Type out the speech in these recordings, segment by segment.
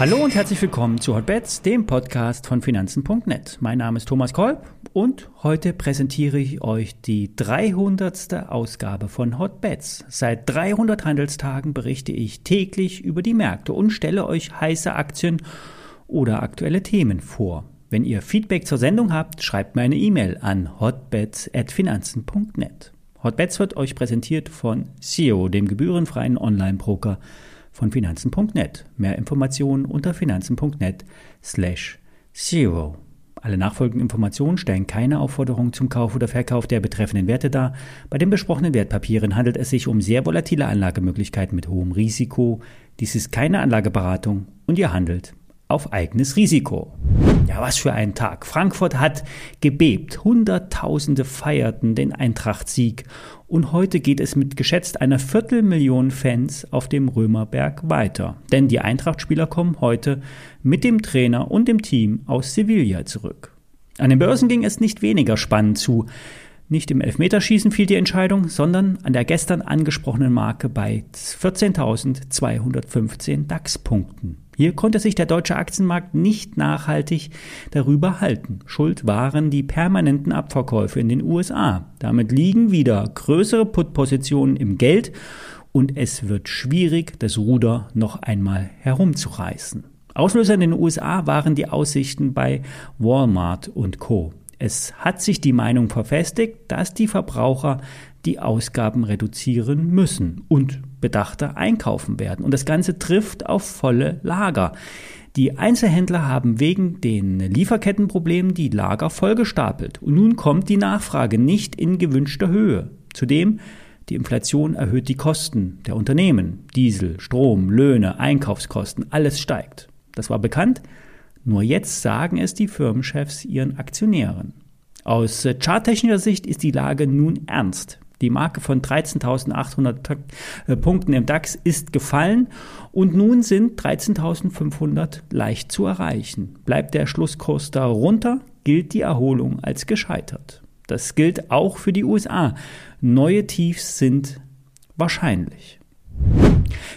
Hallo und herzlich willkommen zu Hotbets, dem Podcast von Finanzen.net. Mein Name ist Thomas Kolb und heute präsentiere ich euch die 300. Ausgabe von Hotbets. Seit 300 Handelstagen berichte ich täglich über die Märkte und stelle euch heiße Aktien oder aktuelle Themen vor. Wenn ihr Feedback zur Sendung habt, schreibt mir eine E-Mail an hotbets.finanzen.net. Hotbets wird euch präsentiert von SEO, dem gebührenfreien Online-Broker von Finanzen.net. Mehr Informationen unter Finanzen.net slash zero. Alle nachfolgenden Informationen stellen keine Aufforderung zum Kauf oder Verkauf der betreffenden Werte dar. Bei den besprochenen Wertpapieren handelt es sich um sehr volatile Anlagemöglichkeiten mit hohem Risiko. Dies ist keine Anlageberatung und ihr handelt auf eigenes Risiko. Ja, was für ein Tag. Frankfurt hat gebebt. Hunderttausende feierten den Eintracht-Sieg. Und heute geht es mit geschätzt einer Viertelmillion Fans auf dem Römerberg weiter. Denn die Eintracht-Spieler kommen heute mit dem Trainer und dem Team aus Sevilla zurück. An den Börsen ging es nicht weniger spannend zu. Nicht im Elfmeterschießen fiel die Entscheidung, sondern an der gestern angesprochenen Marke bei 14.215 DAX-Punkten. Hier konnte sich der deutsche Aktienmarkt nicht nachhaltig darüber halten. Schuld waren die permanenten Abverkäufe in den USA. Damit liegen wieder größere Put-Positionen im Geld und es wird schwierig, das Ruder noch einmal herumzureißen. Auslöser in den USA waren die Aussichten bei Walmart und Co. Es hat sich die Meinung verfestigt, dass die Verbraucher die Ausgaben reduzieren müssen und bedachter einkaufen werden. Und das Ganze trifft auf volle Lager. Die Einzelhändler haben wegen den Lieferkettenproblemen die Lager vollgestapelt. Und nun kommt die Nachfrage nicht in gewünschter Höhe. Zudem die Inflation erhöht die Kosten der Unternehmen. Diesel, Strom, Löhne, Einkaufskosten, alles steigt. Das war bekannt. Nur jetzt sagen es die Firmenchefs ihren Aktionären. Aus äh, charttechnischer Sicht ist die Lage nun ernst. Die Marke von 13.800 äh, Punkten im DAX ist gefallen und nun sind 13.500 leicht zu erreichen. Bleibt der Schlusskurs darunter, gilt die Erholung als gescheitert. Das gilt auch für die USA. Neue Tiefs sind wahrscheinlich.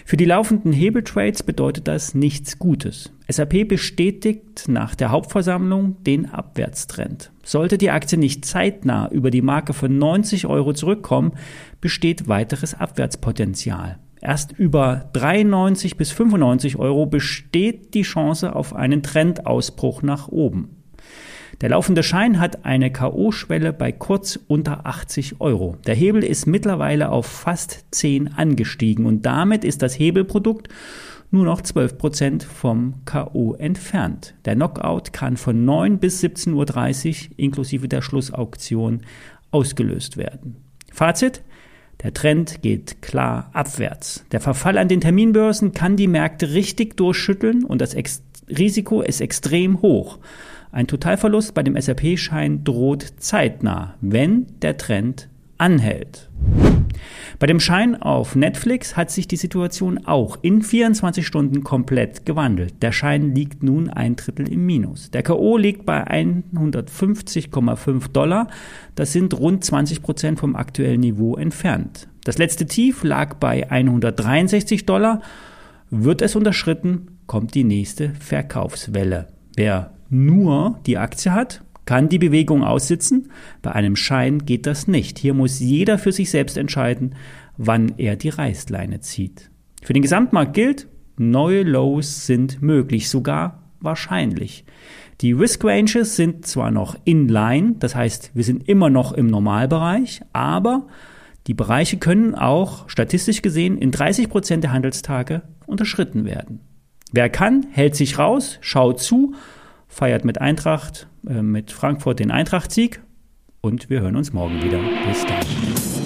Für die laufenden Hebeltrades bedeutet das nichts Gutes. SAP bestätigt nach der Hauptversammlung den Abwärtstrend. Sollte die Aktie nicht zeitnah über die Marke von 90 Euro zurückkommen, besteht weiteres Abwärtspotenzial. Erst über 93 bis 95 Euro besteht die Chance auf einen Trendausbruch nach oben. Der laufende Schein hat eine K.O.-Schwelle bei kurz unter 80 Euro. Der Hebel ist mittlerweile auf fast 10 angestiegen und damit ist das Hebelprodukt nur noch 12 Prozent vom K.O. entfernt. Der Knockout kann von 9 bis 17.30 Uhr inklusive der Schlussauktion ausgelöst werden. Fazit? Der Trend geht klar abwärts. Der Verfall an den Terminbörsen kann die Märkte richtig durchschütteln und das Ex Risiko ist extrem hoch. Ein Totalverlust bei dem SAP-Schein droht zeitnah, wenn der Trend anhält. Bei dem Schein auf Netflix hat sich die Situation auch in 24 Stunden komplett gewandelt. Der Schein liegt nun ein Drittel im Minus. Der KO liegt bei 150,5 Dollar. Das sind rund 20 Prozent vom aktuellen Niveau entfernt. Das letzte Tief lag bei 163 Dollar. Wird es unterschritten, kommt die nächste Verkaufswelle. Wer nur die Aktie hat, kann die Bewegung aussitzen. Bei einem Schein geht das nicht. Hier muss jeder für sich selbst entscheiden, wann er die Reißleine zieht. Für den Gesamtmarkt gilt, neue Lows sind möglich, sogar wahrscheinlich. Die Risk Ranges sind zwar noch in line, das heißt, wir sind immer noch im Normalbereich, aber die Bereiche können auch statistisch gesehen in 30 Prozent der Handelstage unterschritten werden. Wer kann, hält sich raus, schaut zu feiert mit Eintracht, äh, mit Frankfurt den Eintracht-Sieg und wir hören uns morgen wieder. Bis dann.